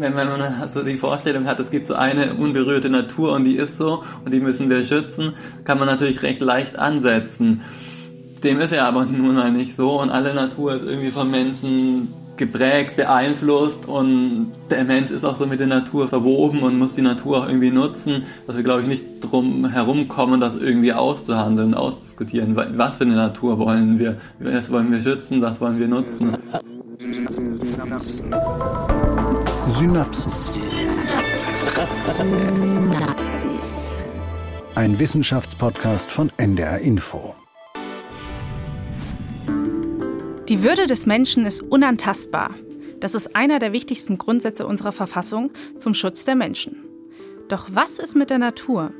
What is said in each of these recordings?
wenn man so die Vorstellung hat, es gibt so eine unberührte Natur und die ist so und die müssen wir schützen, kann man natürlich recht leicht ansetzen. Dem ist ja aber nun mal nicht so und alle Natur ist irgendwie von Menschen geprägt, beeinflusst und der Mensch ist auch so mit der Natur verwoben und muss die Natur auch irgendwie nutzen, dass wir glaube ich nicht drum herumkommen, das irgendwie auszuhandeln, ausdiskutieren. Was für eine Natur wollen wir? Was wollen wir schützen? Was wollen wir nutzen? Synapsen. Synapsis. Ein Wissenschaftspodcast von NDR Info. Die Würde des Menschen ist unantastbar. Das ist einer der wichtigsten Grundsätze unserer Verfassung zum Schutz der Menschen. Doch was ist mit der Natur?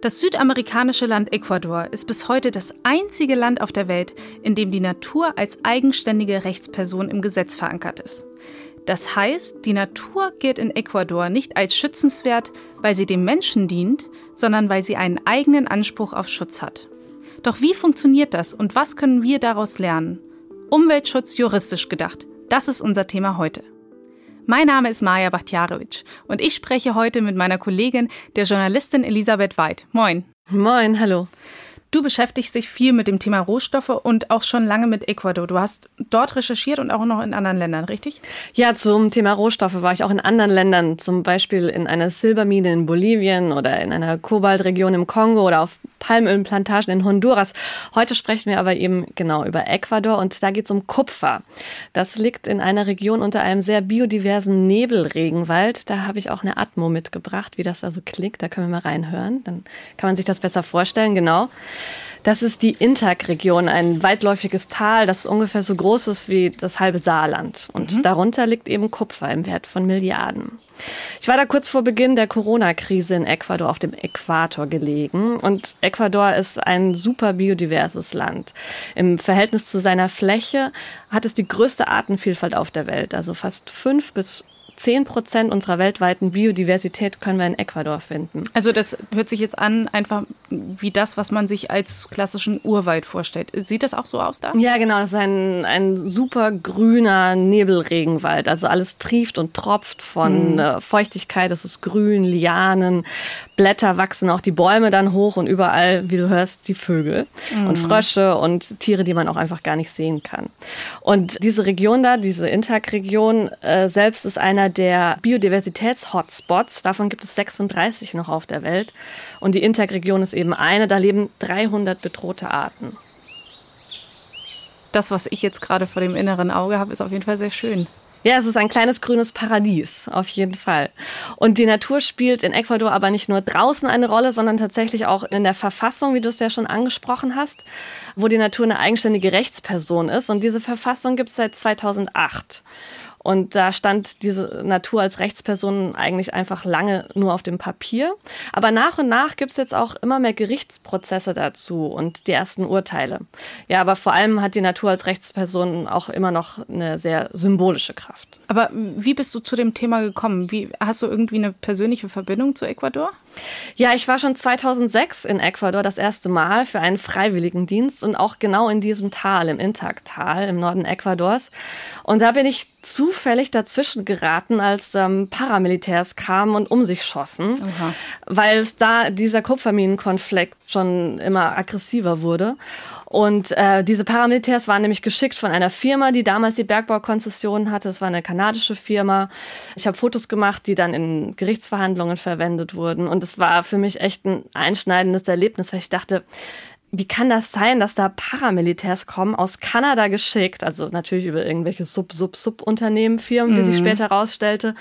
Das südamerikanische Land Ecuador ist bis heute das einzige Land auf der Welt, in dem die Natur als eigenständige Rechtsperson im Gesetz verankert ist. Das heißt, die Natur gilt in Ecuador nicht als schützenswert, weil sie dem Menschen dient, sondern weil sie einen eigenen Anspruch auf Schutz hat. Doch wie funktioniert das und was können wir daraus lernen? Umweltschutz juristisch gedacht. Das ist unser Thema heute. Mein Name ist Maja Bachtjarowitsch und ich spreche heute mit meiner Kollegin, der Journalistin Elisabeth Weid. Moin. Moin, hallo. Du beschäftigst dich viel mit dem Thema Rohstoffe und auch schon lange mit Ecuador. Du hast dort recherchiert und auch noch in anderen Ländern, richtig? Ja, zum Thema Rohstoffe war ich auch in anderen Ländern, zum Beispiel in einer Silbermine in Bolivien oder in einer Kobaltregion im Kongo oder auf Palmölplantagen in Honduras. Heute sprechen wir aber eben genau über Ecuador und da geht es um Kupfer. Das liegt in einer Region unter einem sehr biodiversen Nebelregenwald. Da habe ich auch eine Atmo mitgebracht, wie das also klingt. Da können wir mal reinhören. Dann kann man sich das besser vorstellen, genau. Das ist die Intag-Region, ein weitläufiges Tal, das ungefähr so groß ist wie das halbe Saarland. Und mhm. darunter liegt eben Kupfer im Wert von Milliarden. Ich war da kurz vor Beginn der Corona-Krise in Ecuador auf dem Äquator gelegen. Und Ecuador ist ein super biodiverses Land. Im Verhältnis zu seiner Fläche hat es die größte Artenvielfalt auf der Welt. Also fast fünf bis 10 Prozent unserer weltweiten Biodiversität können wir in Ecuador finden. Also das hört sich jetzt an, einfach wie das, was man sich als klassischen Urwald vorstellt. Sieht das auch so aus da? Ja, genau. Das ist ein, ein super grüner Nebelregenwald. Also alles trieft und tropft von mhm. Feuchtigkeit. Es ist grün, Lianen, Blätter wachsen auch die Bäume dann hoch und überall, wie du hörst, die Vögel mhm. und Frösche und Tiere, die man auch einfach gar nicht sehen kann. Und diese Region da, diese Intag-Region äh, selbst ist einer der Biodiversitäts-Hotspots. Davon gibt es 36 noch auf der Welt. Und die Intag-Region ist eben eine, da leben 300 bedrohte Arten. Das, was ich jetzt gerade vor dem inneren Auge habe, ist auf jeden Fall sehr schön. Ja, es ist ein kleines grünes Paradies, auf jeden Fall. Und die Natur spielt in Ecuador aber nicht nur draußen eine Rolle, sondern tatsächlich auch in der Verfassung, wie du es ja schon angesprochen hast, wo die Natur eine eigenständige Rechtsperson ist. Und diese Verfassung gibt es seit 2008. Und da stand diese Natur als Rechtsperson eigentlich einfach lange nur auf dem Papier. Aber nach und nach gibt es jetzt auch immer mehr Gerichtsprozesse dazu und die ersten Urteile. Ja, aber vor allem hat die Natur als Rechtsperson auch immer noch eine sehr symbolische Kraft. Aber wie bist du zu dem Thema gekommen? Wie, hast du irgendwie eine persönliche Verbindung zu Ecuador? Ja, ich war schon 2006 in Ecuador das erste Mal für einen Freiwilligendienst und auch genau in diesem Tal, im Intak-Tal im Norden Ecuadors. Und da bin ich zufällig dazwischen geraten, als ähm, Paramilitärs kamen und um sich schossen, weil es da dieser Kupferminenkonflikt schon immer aggressiver wurde. Und äh, diese Paramilitärs waren nämlich geschickt von einer Firma, die damals die Bergbaukonzession hatte. Es war eine kanadische Firma. Ich habe Fotos gemacht, die dann in Gerichtsverhandlungen verwendet wurden. Und es war für mich echt ein einschneidendes Erlebnis, weil ich dachte, wie kann das sein, dass da Paramilitärs kommen, aus Kanada geschickt, also natürlich über irgendwelche Sub-Sub-Sub-Unternehmen, Firmen, wie sich mhm. später herausstellte.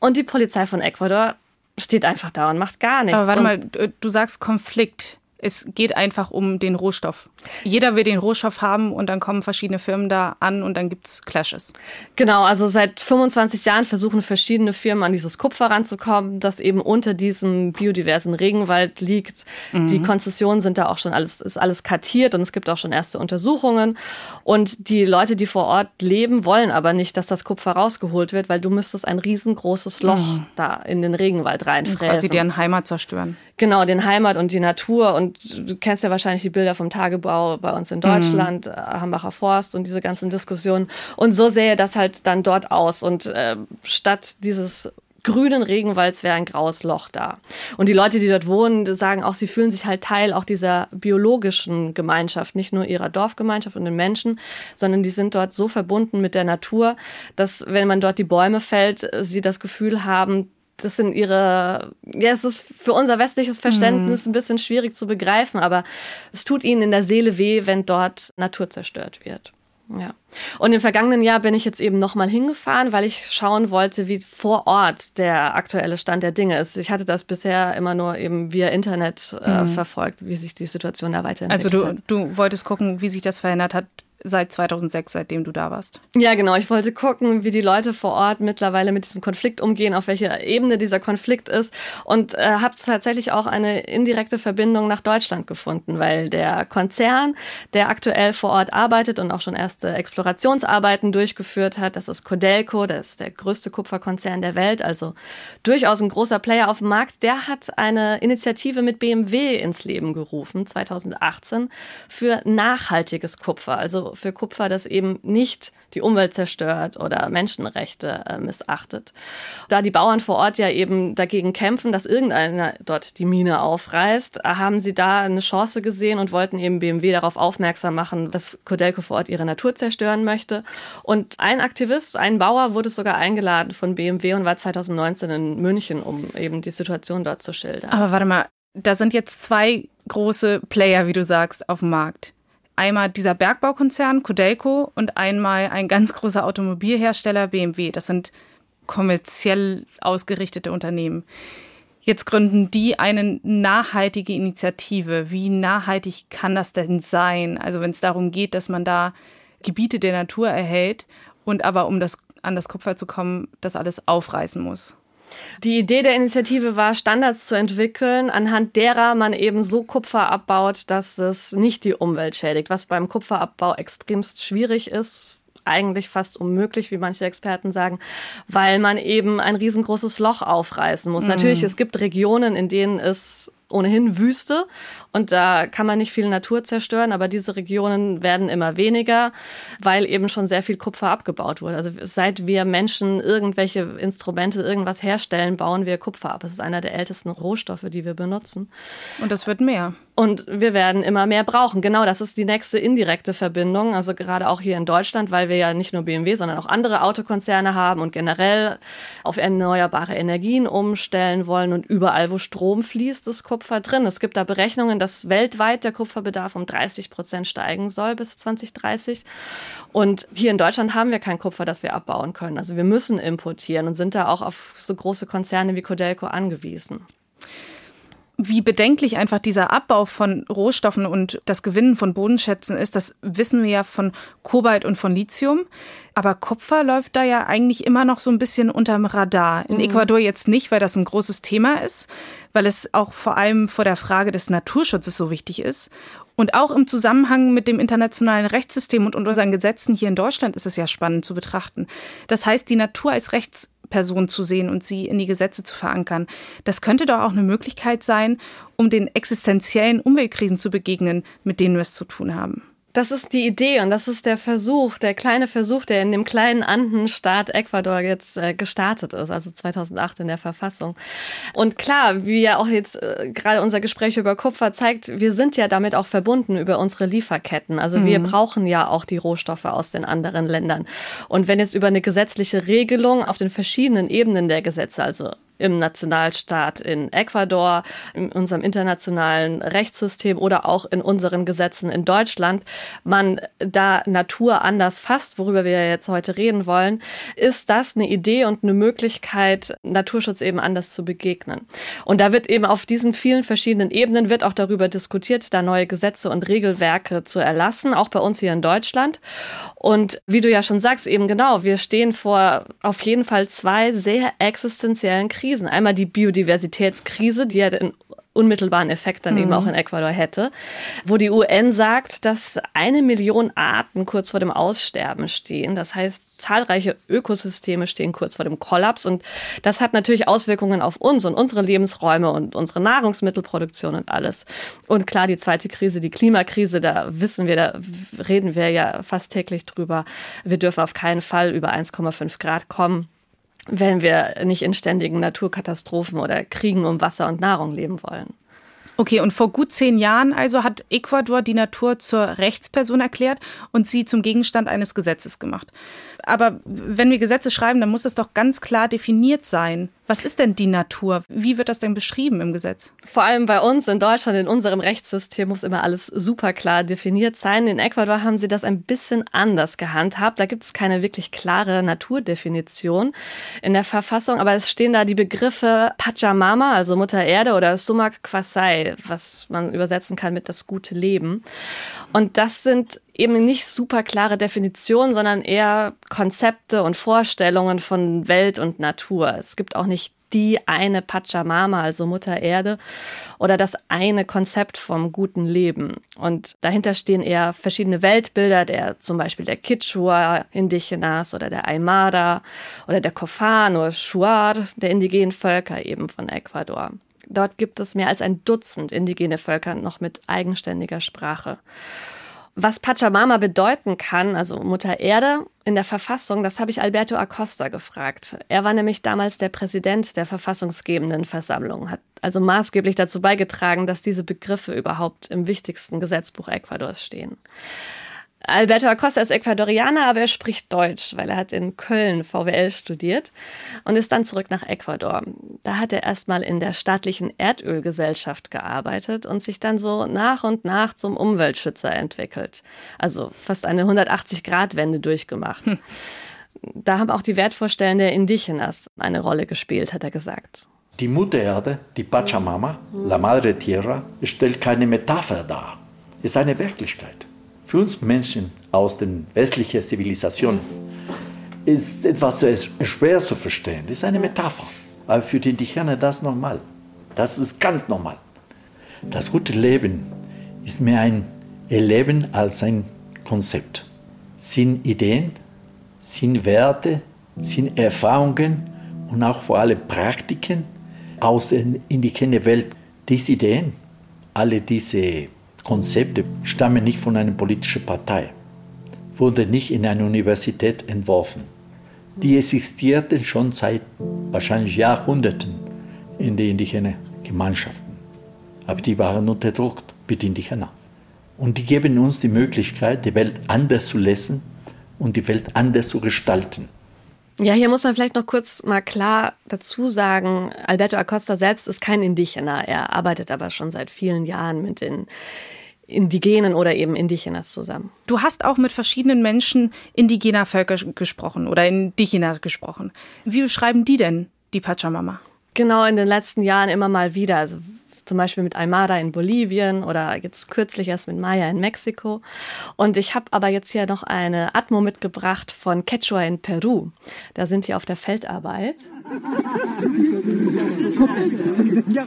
Und die Polizei von Ecuador steht einfach da und macht gar nichts. Aber warte mal, du sagst Konflikt. Es geht einfach um den Rohstoff. Jeder will den Rohstoff haben und dann kommen verschiedene Firmen da an und dann gibt es Clashes. Genau, also seit 25 Jahren versuchen verschiedene Firmen an dieses Kupfer ranzukommen, das eben unter diesem biodiversen Regenwald liegt. Mhm. Die Konzessionen sind da auch schon alles, ist alles kartiert und es gibt auch schon erste Untersuchungen. Und die Leute, die vor Ort leben, wollen aber nicht, dass das Kupfer rausgeholt wird, weil du müsstest ein riesengroßes Loch mhm. da in den Regenwald reinfräsen. Quasi deren Heimat zerstören. Genau, den Heimat und die Natur und Und du kennst ja wahrscheinlich die Bilder vom Tagebau bei uns in Deutschland, mhm. Hambacher Forst und diese ganzen Diskussionen. Und so sähe das halt dann dort aus. Und äh, statt dieses grünen Regenwalds wäre ein graues Loch da. Und die Leute, die dort wohnen, sagen auch, sie fühlen sich halt Teil auch dieser biologischen Gemeinschaft, nicht nur ihrer Dorfgemeinschaft und den Menschen, sondern die sind dort so verbunden mit der Natur, dass wenn man dort die Bäume fällt, sie das Gefühl haben, das sind ihre, ja, es ist für unser westliches Verständnis mhm. ein bisschen schwierig zu begreifen, aber es tut ihnen in der Seele weh, wenn dort Natur zerstört wird. Ja. Und im vergangenen Jahr bin ich jetzt eben nochmal hingefahren, weil ich schauen wollte, wie vor Ort der aktuelle Stand der Dinge ist. Ich hatte das bisher immer nur eben via Internet äh, mhm. verfolgt, wie sich die Situation da weiterentwickelt also du, hat. du wolltest gucken, wie sich das verändert hat seit 2006, seitdem du da warst. Ja, genau. Ich wollte gucken, wie die Leute vor Ort mittlerweile mit diesem Konflikt umgehen, auf welcher Ebene dieser Konflikt ist und äh, habe tatsächlich auch eine indirekte Verbindung nach Deutschland gefunden, weil der Konzern, der aktuell vor Ort arbeitet und auch schon erste Explorationsarbeiten durchgeführt hat, das ist Codelco, das ist der größte Kupferkonzern der Welt, also durchaus ein großer Player auf dem Markt, der hat eine Initiative mit BMW ins Leben gerufen, 2018, für nachhaltiges Kupfer, also für Kupfer, das eben nicht die Umwelt zerstört oder Menschenrechte äh, missachtet. Da die Bauern vor Ort ja eben dagegen kämpfen, dass irgendeiner dort die Mine aufreißt, haben sie da eine Chance gesehen und wollten eben BMW darauf aufmerksam machen, dass Codelco vor Ort ihre Natur zerstören möchte. Und ein Aktivist, ein Bauer, wurde sogar eingeladen von BMW und war 2019 in München, um eben die Situation dort zu schildern. Aber warte mal, da sind jetzt zwei große Player, wie du sagst, auf dem Markt einmal dieser Bergbaukonzern Codelco und einmal ein ganz großer Automobilhersteller BMW. Das sind kommerziell ausgerichtete Unternehmen. Jetzt gründen die eine nachhaltige Initiative. Wie nachhaltig kann das denn sein? Also wenn es darum geht, dass man da Gebiete der Natur erhält und aber um das, an das Kupfer zu kommen, das alles aufreißen muss. Die Idee der Initiative war, Standards zu entwickeln, anhand derer man eben so Kupfer abbaut, dass es nicht die Umwelt schädigt, was beim Kupferabbau extremst schwierig ist, eigentlich fast unmöglich, wie manche Experten sagen, weil man eben ein riesengroßes Loch aufreißen muss. Mhm. Natürlich, es gibt Regionen, in denen es ohnehin Wüste und da kann man nicht viel Natur zerstören, aber diese Regionen werden immer weniger, weil eben schon sehr viel Kupfer abgebaut wurde. Also seit wir Menschen irgendwelche Instrumente, irgendwas herstellen, bauen wir Kupfer ab. Es ist einer der ältesten Rohstoffe, die wir benutzen. Und das wird mehr. Und wir werden immer mehr brauchen. Genau, das ist die nächste indirekte Verbindung. Also gerade auch hier in Deutschland, weil wir ja nicht nur BMW, sondern auch andere Autokonzerne haben und generell auf erneuerbare Energien umstellen wollen. Und überall, wo Strom fließt, ist Kupfer drin. Es gibt da Berechnungen, dass weltweit der Kupferbedarf um 30 Prozent steigen soll bis 2030. Und hier in Deutschland haben wir kein Kupfer, das wir abbauen können. Also wir müssen importieren und sind da auch auf so große Konzerne wie Codelco angewiesen wie bedenklich einfach dieser Abbau von Rohstoffen und das Gewinnen von Bodenschätzen ist, das wissen wir ja von Kobalt und von Lithium. Aber Kupfer läuft da ja eigentlich immer noch so ein bisschen unterm Radar. In mhm. Ecuador jetzt nicht, weil das ein großes Thema ist, weil es auch vor allem vor der Frage des Naturschutzes so wichtig ist. Und auch im Zusammenhang mit dem internationalen Rechtssystem und unseren Gesetzen hier in Deutschland ist es ja spannend zu betrachten. Das heißt, die Natur als Rechtsperson zu sehen und sie in die Gesetze zu verankern, das könnte doch auch eine Möglichkeit sein, um den existenziellen Umweltkrisen zu begegnen, mit denen wir es zu tun haben. Das ist die Idee und das ist der Versuch, der kleine Versuch, der in dem kleinen Andenstaat Ecuador jetzt äh, gestartet ist, also 2008 in der Verfassung. Und klar, wie ja auch jetzt äh, gerade unser Gespräch über Kupfer zeigt, wir sind ja damit auch verbunden über unsere Lieferketten. Also mhm. wir brauchen ja auch die Rohstoffe aus den anderen Ländern. Und wenn jetzt über eine gesetzliche Regelung auf den verschiedenen Ebenen der Gesetze, also im Nationalstaat in Ecuador, in unserem internationalen Rechtssystem oder auch in unseren Gesetzen in Deutschland, man da Natur anders fasst, worüber wir jetzt heute reden wollen, ist das eine Idee und eine Möglichkeit, Naturschutz eben anders zu begegnen. Und da wird eben auf diesen vielen verschiedenen Ebenen wird auch darüber diskutiert, da neue Gesetze und Regelwerke zu erlassen, auch bei uns hier in Deutschland. Und wie du ja schon sagst, eben genau, wir stehen vor auf jeden Fall zwei sehr existenziellen Krisen. Krisen. Einmal die Biodiversitätskrise, die ja in unmittelbaren Effekt dann mhm. eben auch in Ecuador hätte, wo die UN sagt, dass eine Million Arten kurz vor dem Aussterben stehen. Das heißt, zahlreiche Ökosysteme stehen kurz vor dem Kollaps und das hat natürlich Auswirkungen auf uns und unsere Lebensräume und unsere Nahrungsmittelproduktion und alles. Und klar, die zweite Krise, die Klimakrise, da wissen wir, da reden wir ja fast täglich drüber. Wir dürfen auf keinen Fall über 1,5 Grad kommen wenn wir nicht in ständigen Naturkatastrophen oder Kriegen um Wasser und Nahrung leben wollen. Okay, und vor gut zehn Jahren also hat Ecuador die Natur zur Rechtsperson erklärt und sie zum Gegenstand eines Gesetzes gemacht. Aber wenn wir Gesetze schreiben, dann muss das doch ganz klar definiert sein. Was ist denn die Natur? Wie wird das denn beschrieben im Gesetz? Vor allem bei uns in Deutschland, in unserem Rechtssystem muss immer alles super klar definiert sein. In Ecuador haben sie das ein bisschen anders gehandhabt. Da gibt es keine wirklich klare Naturdefinition in der Verfassung, aber es stehen da die Begriffe Pachamama, also Mutter Erde, oder Sumak Kwasai, was man übersetzen kann mit das gute Leben. Und das sind eben nicht super klare Definitionen, sondern eher Konzepte und Vorstellungen von Welt und Natur. Es gibt auch nicht die eine Pachamama, also Mutter Erde, oder das eine Konzept vom guten Leben. Und dahinter stehen eher verschiedene Weltbilder, der zum Beispiel der Kichwa Indigenas oder der Aymara oder der Kofano, Shuar der indigenen Völker eben von Ecuador. Dort gibt es mehr als ein Dutzend indigene Völker noch mit eigenständiger Sprache. Was Pachamama bedeuten kann, also Mutter Erde in der Verfassung, das habe ich Alberto Acosta gefragt. Er war nämlich damals der Präsident der verfassungsgebenden Versammlung, hat also maßgeblich dazu beigetragen, dass diese Begriffe überhaupt im wichtigsten Gesetzbuch Ecuadors stehen. Alberto Acosta ist Ecuadorianer, aber er spricht Deutsch, weil er hat in Köln VWL studiert und ist dann zurück nach Ecuador. Da hat er erstmal in der staatlichen Erdölgesellschaft gearbeitet und sich dann so nach und nach zum Umweltschützer entwickelt. Also fast eine 180-Grad-Wende durchgemacht. Hm. Da haben auch die Wertvorstellungen der Indigenas eine Rolle gespielt, hat er gesagt. Die Mutter Erde, die Pachamama, La Madre Tierra, stellt keine Metapher dar, ist eine Wirklichkeit. Für uns Menschen aus den westlichen Zivilisationen ist etwas schwer zu verstehen. Das ist eine Metapher. Aber für die Indigene das normal. Das ist ganz normal. Das gute Leben ist mehr ein Erleben als ein Konzept. Sind Ideen, sind Werte, sind Erfahrungen und auch vor allem Praktiken aus der indigenen Welt. Diese Ideen, alle diese Konzepte stammen nicht von einer politischen Partei, wurden nicht in einer Universität entworfen. Die existierten schon seit wahrscheinlich Jahrhunderten in den indigenen Gemeinschaften. Aber die waren unterdrückt mit Indigener. Und die geben uns die Möglichkeit, die Welt anders zu lesen und die Welt anders zu gestalten. Ja, hier muss man vielleicht noch kurz mal klar dazu sagen, Alberto Acosta selbst ist kein Indigener. Er arbeitet aber schon seit vielen Jahren mit den Indigenen oder eben Indigenas zusammen. Du hast auch mit verschiedenen Menschen indigener Völker gesprochen oder Indigener gesprochen. Wie beschreiben die denn die Pachamama? Genau, in den letzten Jahren immer mal wieder. Also zum Beispiel mit Aymara in Bolivien oder jetzt kürzlich erst mit Maya in Mexiko. Und ich habe aber jetzt hier noch eine Atmo mitgebracht von Quechua in Peru. Da sind die auf der Feldarbeit.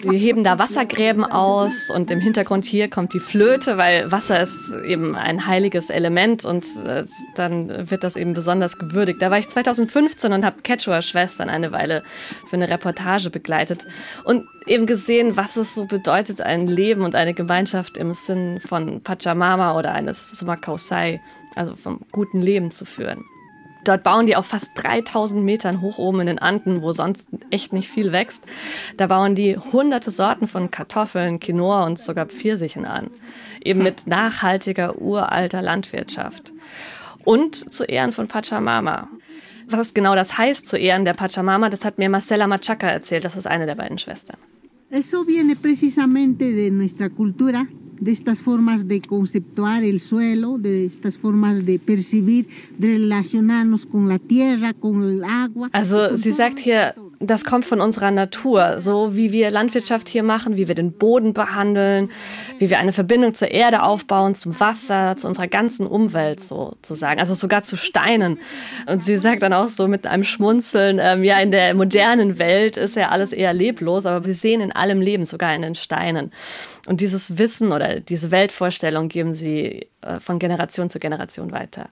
Wir heben da Wassergräben aus und im Hintergrund hier kommt die Flöte, weil Wasser ist eben ein heiliges Element und äh, dann wird das eben besonders gewürdigt. Da war ich 2015 und habe Quechua-Schwestern eine Weile für eine Reportage begleitet und eben gesehen, was es so bedeutet, ein Leben und eine Gemeinschaft im Sinn von Pachamama oder eines Sumakausai, also vom guten Leben zu führen. Dort bauen die auf fast 3000 Metern hoch oben in den Anden, wo sonst echt nicht viel wächst. Da bauen die hunderte Sorten von Kartoffeln, Quinoa und sogar Pfirsichen an. Eben mit nachhaltiger, uralter Landwirtschaft. Und zu Ehren von Pachamama. Was genau das heißt, zu Ehren der Pachamama, das hat mir Marcela Machaca erzählt. Das ist eine der beiden Schwestern. Eso viene precisamente de nuestra cultura, de estas formas de conceptuar el suelo, de estas formas de percibir, de relacionarnos con la tierra, con el agua. Also sie sagt hier, das kommt von unserer Natur. So wie wir Landwirtschaft hier machen, wie wir den Boden behandeln, wie wir eine Verbindung zur Erde aufbauen, zum Wasser, zu unserer ganzen Umwelt sozusagen. Also sogar zu Steinen. Und sie sagt dann auch so mit einem Schmunzeln, ähm, ja, in der modernen Welt ist ja alles eher leblos, aber wir sehen in allem Leben, sogar in den Steinen. Und dieses Wissen oder diese Weltvorstellung geben sie äh, von Generation zu Generation weiter.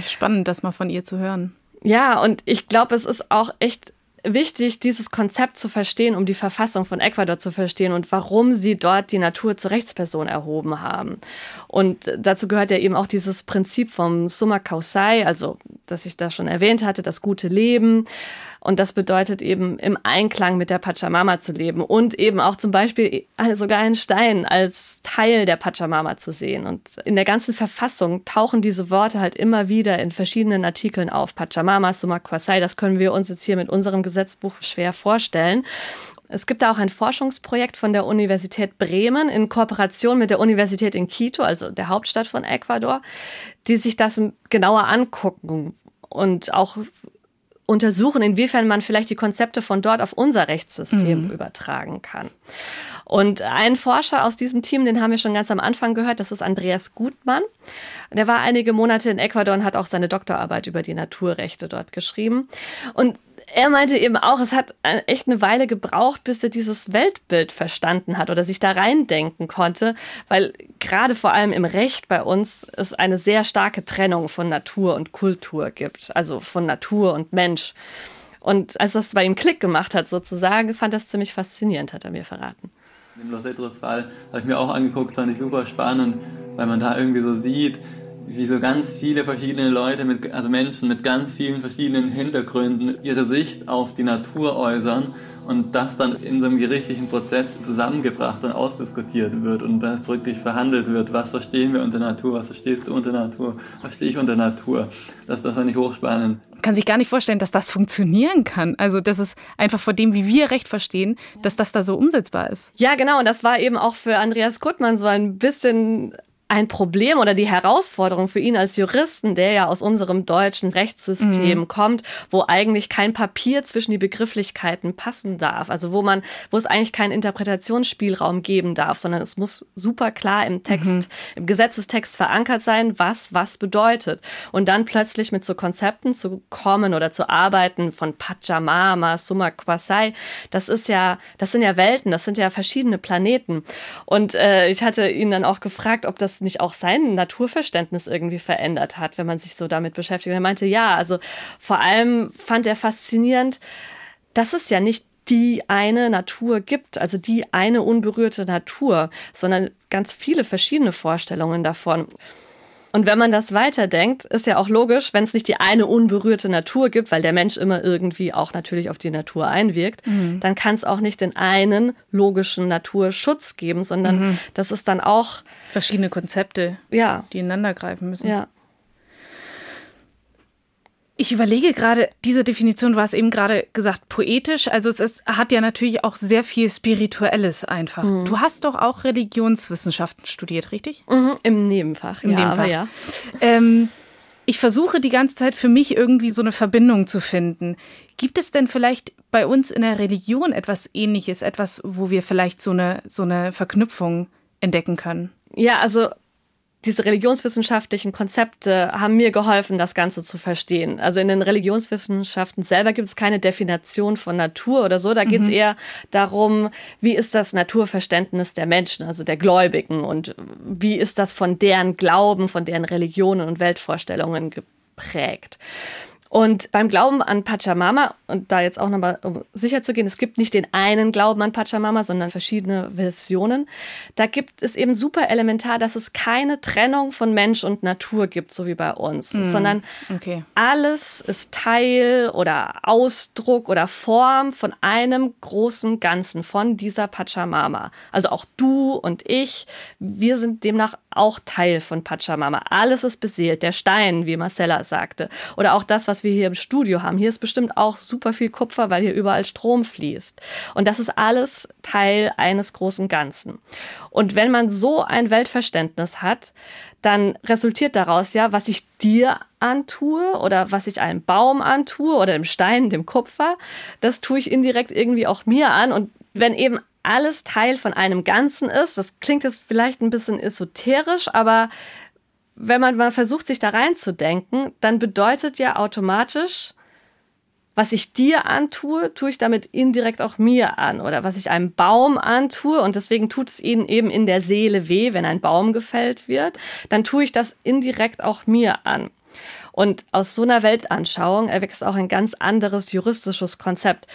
Spannend, das mal von ihr zu hören. Ja, und ich glaube, es ist auch echt wichtig, dieses Konzept zu verstehen, um die Verfassung von Ecuador zu verstehen und warum sie dort die Natur zur Rechtsperson erhoben haben. Und dazu gehört ja eben auch dieses Prinzip vom Summa Causai, also das ich da schon erwähnt hatte, das gute Leben. Und das bedeutet eben im Einklang mit der Pachamama zu leben und eben auch zum Beispiel sogar einen Stein als Teil der Pachamama zu sehen. Und in der ganzen Verfassung tauchen diese Worte halt immer wieder in verschiedenen Artikeln auf. Pachamama, Summa Kwasai, das können wir uns jetzt hier mit unserem Gesetzbuch schwer vorstellen. Es gibt da auch ein Forschungsprojekt von der Universität Bremen in Kooperation mit der Universität in Quito, also der Hauptstadt von Ecuador, die sich das genauer angucken und auch untersuchen, inwiefern man vielleicht die Konzepte von dort auf unser Rechtssystem mhm. übertragen kann. Und ein Forscher aus diesem Team, den haben wir schon ganz am Anfang gehört, das ist Andreas Gutmann. Der war einige Monate in Ecuador und hat auch seine Doktorarbeit über die Naturrechte dort geschrieben. Und er meinte eben auch, es hat echt eine Weile gebraucht, bis er dieses Weltbild verstanden hat oder sich da reindenken konnte, weil gerade vor allem im Recht bei uns es eine sehr starke Trennung von Natur und Kultur gibt, also von Natur und Mensch. Und als das bei ihm Klick gemacht hat, sozusagen, fand das ziemlich faszinierend, hat er mir verraten. Den Los Fall habe ich mir auch angeguckt, fand ich super spannend, weil man da irgendwie so sieht, wie so ganz viele verschiedene Leute, mit, also Menschen mit ganz vielen verschiedenen Hintergründen ihre Sicht auf die Natur äußern und das dann in so einem gerichtlichen Prozess zusammengebracht und ausdiskutiert wird und da wirklich verhandelt wird, was verstehen wir unter Natur, was verstehst du unter Natur, was verstehe ich unter Natur. Das, das fand ich hochspannend. Man kann sich gar nicht vorstellen, dass das funktionieren kann. Also das ist einfach vor dem, wie wir Recht verstehen, dass das da so umsetzbar ist. Ja, genau. Und das war eben auch für Andreas Kuttmann so ein bisschen ein Problem oder die Herausforderung für ihn als Juristen, der ja aus unserem deutschen Rechtssystem mhm. kommt, wo eigentlich kein Papier zwischen die Begrifflichkeiten passen darf, also wo man, wo es eigentlich keinen Interpretationsspielraum geben darf, sondern es muss super klar im Text, mhm. im Gesetzestext verankert sein, was was bedeutet. Und dann plötzlich mit so Konzepten zu kommen oder zu arbeiten von Pachamama, Summa Kwasai, das ist ja, das sind ja Welten, das sind ja verschiedene Planeten. Und äh, ich hatte ihn dann auch gefragt, ob das das nicht auch sein Naturverständnis irgendwie verändert hat, wenn man sich so damit beschäftigt. Und er meinte, ja, also vor allem fand er faszinierend, dass es ja nicht die eine Natur gibt, also die eine unberührte Natur, sondern ganz viele verschiedene Vorstellungen davon. Und wenn man das weiterdenkt, ist ja auch logisch, wenn es nicht die eine unberührte Natur gibt, weil der Mensch immer irgendwie auch natürlich auf die Natur einwirkt, mhm. dann kann es auch nicht den einen logischen Naturschutz geben, sondern mhm. das ist dann auch verschiedene Konzepte, ja. die ineinander greifen müssen. Ja. Ich überlege gerade, diese Definition, du hast eben gerade gesagt, poetisch. Also es ist, hat ja natürlich auch sehr viel Spirituelles einfach. Mhm. Du hast doch auch Religionswissenschaften studiert, richtig? Mhm, Im Nebenfach, Im ja, Nebenfach. ja. Ähm, ich versuche die ganze Zeit für mich irgendwie so eine Verbindung zu finden. Gibt es denn vielleicht bei uns in der Religion etwas Ähnliches, etwas, wo wir vielleicht so eine, so eine Verknüpfung entdecken können? Ja, also diese religionswissenschaftlichen Konzepte haben mir geholfen, das Ganze zu verstehen. Also in den Religionswissenschaften selber gibt es keine Definition von Natur oder so. Da geht es mhm. eher darum, wie ist das Naturverständnis der Menschen, also der Gläubigen und wie ist das von deren Glauben, von deren Religionen und Weltvorstellungen geprägt. Und beim Glauben an Pachamama, und da jetzt auch nochmal, um sicher zu gehen, es gibt nicht den einen Glauben an Pachamama, sondern verschiedene Versionen. Da gibt es eben super elementar, dass es keine Trennung von Mensch und Natur gibt, so wie bei uns, mhm. sondern okay. alles ist Teil oder Ausdruck oder Form von einem großen Ganzen, von dieser Pachamama. Also auch du und ich, wir sind demnach auch Teil von Pachamama. Alles ist beseelt, der Stein, wie Marcella sagte, oder auch das, was wir hier im Studio haben. Hier ist bestimmt auch super viel Kupfer, weil hier überall Strom fließt. Und das ist alles Teil eines großen Ganzen. Und wenn man so ein Weltverständnis hat, dann resultiert daraus ja, was ich dir antue oder was ich einem Baum antue oder dem Stein, dem Kupfer, das tue ich indirekt irgendwie auch mir an. Und wenn eben alles Teil von einem Ganzen ist, das klingt jetzt vielleicht ein bisschen esoterisch, aber wenn man mal versucht, sich da reinzudenken, dann bedeutet ja automatisch, was ich dir antue, tue ich damit indirekt auch mir an. Oder was ich einem Baum antue, und deswegen tut es ihnen eben in der Seele weh, wenn ein Baum gefällt wird, dann tue ich das indirekt auch mir an. Und aus so einer Weltanschauung erwächst auch ein ganz anderes juristisches Konzept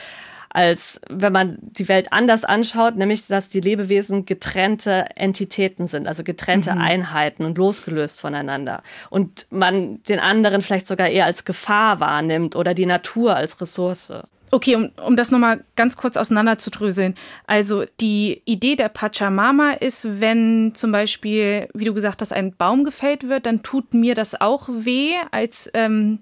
als wenn man die Welt anders anschaut, nämlich dass die Lebewesen getrennte Entitäten sind, also getrennte mhm. Einheiten und losgelöst voneinander. Und man den anderen vielleicht sogar eher als Gefahr wahrnimmt oder die Natur als Ressource. Okay, um, um das nochmal ganz kurz auseinanderzudröseln. Also die Idee der Pachamama ist, wenn zum Beispiel, wie du gesagt hast, ein Baum gefällt wird, dann tut mir das auch weh als ähm,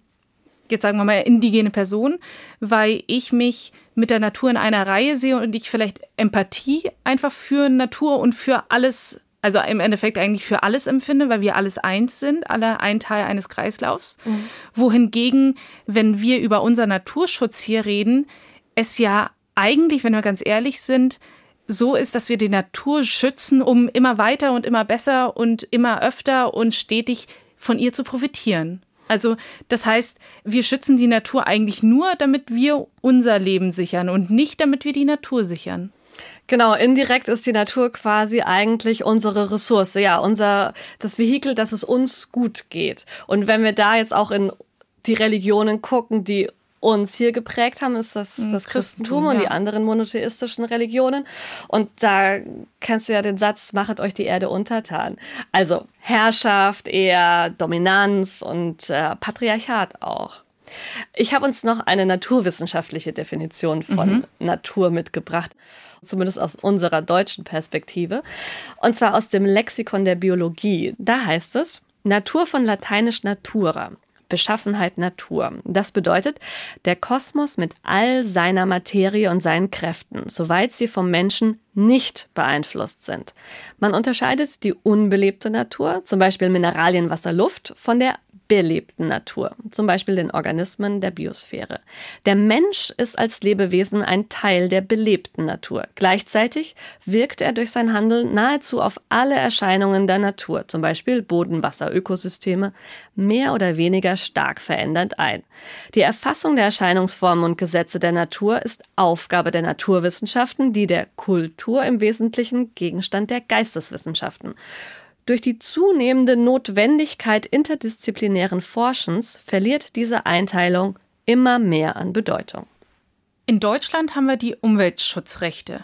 jetzt sagen wir mal indigene Person, weil ich mich mit der Natur in einer Reihe sehe und ich vielleicht Empathie einfach für Natur und für alles, also im Endeffekt eigentlich für alles empfinde, weil wir alles eins sind, alle ein Teil eines Kreislaufs. Mhm. Wohingegen, wenn wir über unseren Naturschutz hier reden, es ja eigentlich, wenn wir ganz ehrlich sind, so ist, dass wir die Natur schützen, um immer weiter und immer besser und immer öfter und stetig von ihr zu profitieren. Also das heißt, wir schützen die Natur eigentlich nur, damit wir unser Leben sichern und nicht, damit wir die Natur sichern. Genau, indirekt ist die Natur quasi eigentlich unsere Ressource, ja, unser das Vehikel, dass es uns gut geht. Und wenn wir da jetzt auch in die Religionen gucken, die uns hier geprägt haben, ist das mhm, das Christentum, Christentum und die anderen monotheistischen Religionen. Und da kennst du ja den Satz, machet euch die Erde untertan. Also Herrschaft, eher Dominanz und äh, Patriarchat auch. Ich habe uns noch eine naturwissenschaftliche Definition von mhm. Natur mitgebracht, zumindest aus unserer deutschen Perspektive, und zwar aus dem Lexikon der Biologie. Da heißt es, Natur von lateinisch natura, Beschaffenheit Natur. Das bedeutet, der Kosmos mit all seiner Materie und seinen Kräften, soweit sie vom Menschen nicht beeinflusst sind. Man unterscheidet die unbelebte Natur, zum Beispiel Mineralien, Wasser, Luft, von der belebten Natur, zum Beispiel den Organismen der Biosphäre. Der Mensch ist als Lebewesen ein Teil der belebten Natur. Gleichzeitig wirkt er durch sein Handeln nahezu auf alle Erscheinungen der Natur, zum Beispiel Boden, Wasser, Ökosysteme, mehr oder weniger stark verändernd ein. Die Erfassung der Erscheinungsformen und Gesetze der Natur ist Aufgabe der Naturwissenschaften, die der Kultur im Wesentlichen Gegenstand der Geisteswissenschaften. Durch die zunehmende Notwendigkeit interdisziplinären Forschens verliert diese Einteilung immer mehr an Bedeutung. In Deutschland haben wir die Umweltschutzrechte.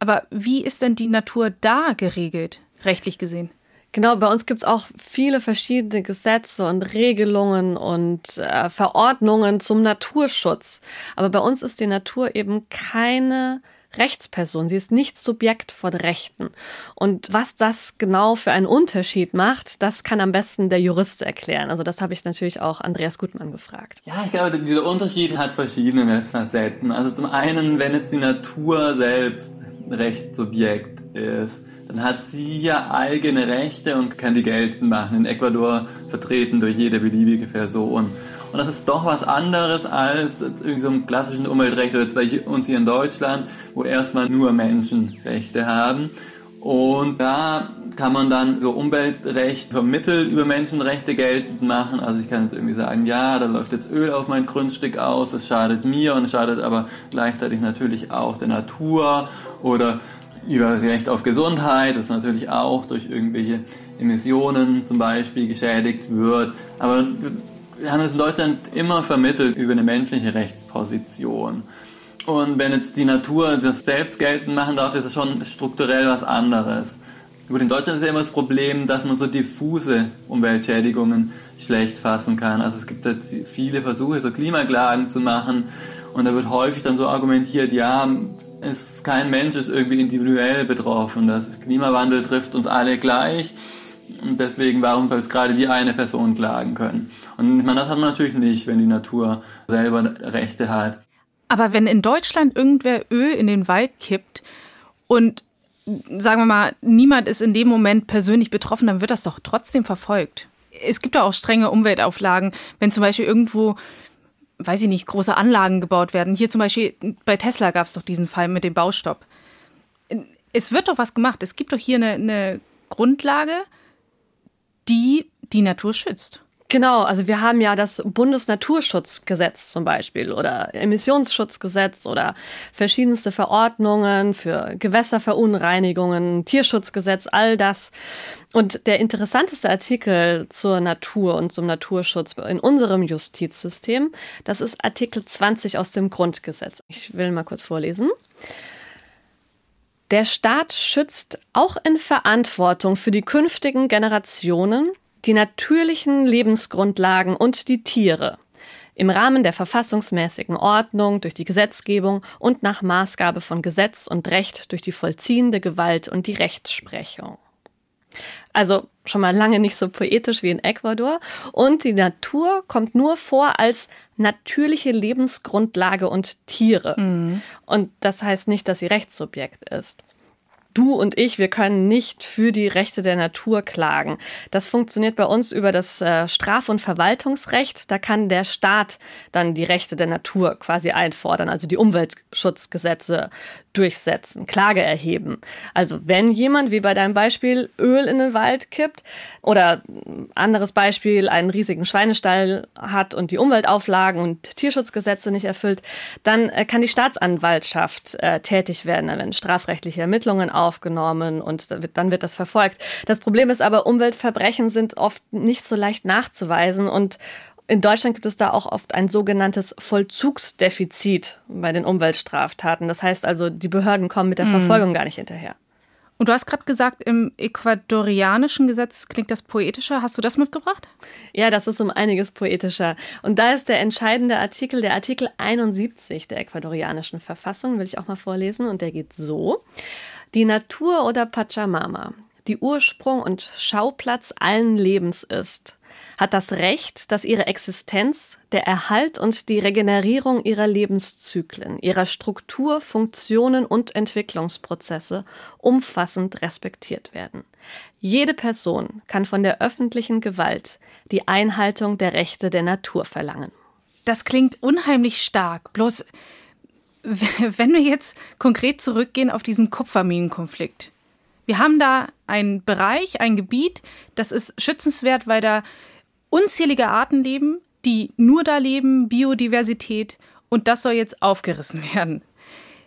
Aber wie ist denn die Natur da geregelt, rechtlich gesehen? Genau, bei uns gibt es auch viele verschiedene Gesetze und Regelungen und äh, Verordnungen zum Naturschutz. Aber bei uns ist die Natur eben keine Rechtsperson. Sie ist nicht Subjekt von Rechten. Und was das genau für einen Unterschied macht, das kann am besten der Jurist erklären. Also das habe ich natürlich auch Andreas Gutmann gefragt. Ja, ich glaube, dieser Unterschied hat verschiedene Facetten. Also zum einen, wenn jetzt die Natur selbst Rechtssubjekt ist, dann hat sie ja eigene Rechte und kann die geltend machen. In Ecuador vertreten durch jede beliebige Person. Und das ist doch was anderes als irgendwie so ein klassischen Umweltrecht oder bei uns hier in Deutschland, wo erstmal nur Menschenrechte haben. Und da kann man dann so Umweltrecht vermittelt über Menschenrechte geltend machen. Also ich kann jetzt irgendwie sagen, ja, da läuft jetzt Öl auf mein Grundstück aus, das schadet mir und schadet aber gleichzeitig natürlich auch der Natur oder über Recht auf Gesundheit, das natürlich auch durch irgendwelche Emissionen zum Beispiel geschädigt wird. Aber wir haben es in Deutschland immer vermittelt über eine menschliche Rechtsposition. Und wenn jetzt die Natur das selbst geltend machen darf, ist das schon strukturell was anderes. Gut, in Deutschland ist ja immer das Problem, dass man so diffuse Umweltschädigungen schlecht fassen kann. Also es gibt jetzt viele Versuche, so Klimaklagen zu machen. Und da wird häufig dann so argumentiert, ja, es ist kein Mensch ist irgendwie individuell betroffen. Das Klimawandel trifft uns alle gleich. Und deswegen, warum soll es gerade die eine Person klagen können? Und ich meine, das hat man natürlich nicht, wenn die Natur selber Rechte hat. Aber wenn in Deutschland irgendwer Öl in den Wald kippt und sagen wir mal, niemand ist in dem Moment persönlich betroffen, dann wird das doch trotzdem verfolgt. Es gibt da auch strenge Umweltauflagen, wenn zum Beispiel irgendwo, weiß ich nicht, große Anlagen gebaut werden. Hier zum Beispiel bei Tesla gab es doch diesen Fall mit dem Baustopp. Es wird doch was gemacht. Es gibt doch hier eine, eine Grundlage, die die Natur schützt. Genau, also wir haben ja das Bundesnaturschutzgesetz zum Beispiel oder Emissionsschutzgesetz oder verschiedenste Verordnungen für Gewässerverunreinigungen, Tierschutzgesetz, all das. Und der interessanteste Artikel zur Natur und zum Naturschutz in unserem Justizsystem, das ist Artikel 20 aus dem Grundgesetz. Ich will mal kurz vorlesen. Der Staat schützt auch in Verantwortung für die künftigen Generationen die natürlichen Lebensgrundlagen und die Tiere im Rahmen der verfassungsmäßigen Ordnung durch die Gesetzgebung und nach Maßgabe von Gesetz und Recht durch die vollziehende Gewalt und die Rechtsprechung. Also schon mal lange nicht so poetisch wie in Ecuador. Und die Natur kommt nur vor als natürliche Lebensgrundlage und Tiere. Mhm. Und das heißt nicht, dass sie Rechtssubjekt ist du und ich, wir können nicht für die Rechte der Natur klagen. Das funktioniert bei uns über das äh, Straf- und Verwaltungsrecht. Da kann der Staat dann die Rechte der Natur quasi einfordern, also die Umweltschutzgesetze durchsetzen, Klage erheben. Also wenn jemand, wie bei deinem Beispiel, Öl in den Wald kippt oder anderes Beispiel, einen riesigen Schweinestall hat und die Umweltauflagen und Tierschutzgesetze nicht erfüllt, dann äh, kann die Staatsanwaltschaft äh, tätig werden. Dann werden strafrechtliche Ermittlungen aufgenommen und dann wird das verfolgt. Das Problem ist aber, Umweltverbrechen sind oft nicht so leicht nachzuweisen und in Deutschland gibt es da auch oft ein sogenanntes Vollzugsdefizit bei den Umweltstraftaten. Das heißt also, die Behörden kommen mit der mhm. Verfolgung gar nicht hinterher. Und du hast gerade gesagt, im ecuadorianischen Gesetz klingt das poetischer. Hast du das mitgebracht? Ja, das ist um einiges poetischer. Und da ist der entscheidende Artikel, der Artikel 71 der ecuadorianischen Verfassung, will ich auch mal vorlesen. Und der geht so. Die Natur oder Pachamama, die Ursprung und Schauplatz allen Lebens ist, hat das Recht, dass ihre Existenz, der Erhalt und die Regenerierung ihrer Lebenszyklen, ihrer Struktur, Funktionen und Entwicklungsprozesse umfassend respektiert werden. Jede Person kann von der öffentlichen Gewalt die Einhaltung der Rechte der Natur verlangen. Das klingt unheimlich stark. Bloß, wenn wir jetzt konkret zurückgehen auf diesen Kupferminenkonflikt. Wir haben da einen Bereich, ein Gebiet, das ist schützenswert, weil da unzählige Arten leben, die nur da leben, Biodiversität, und das soll jetzt aufgerissen werden.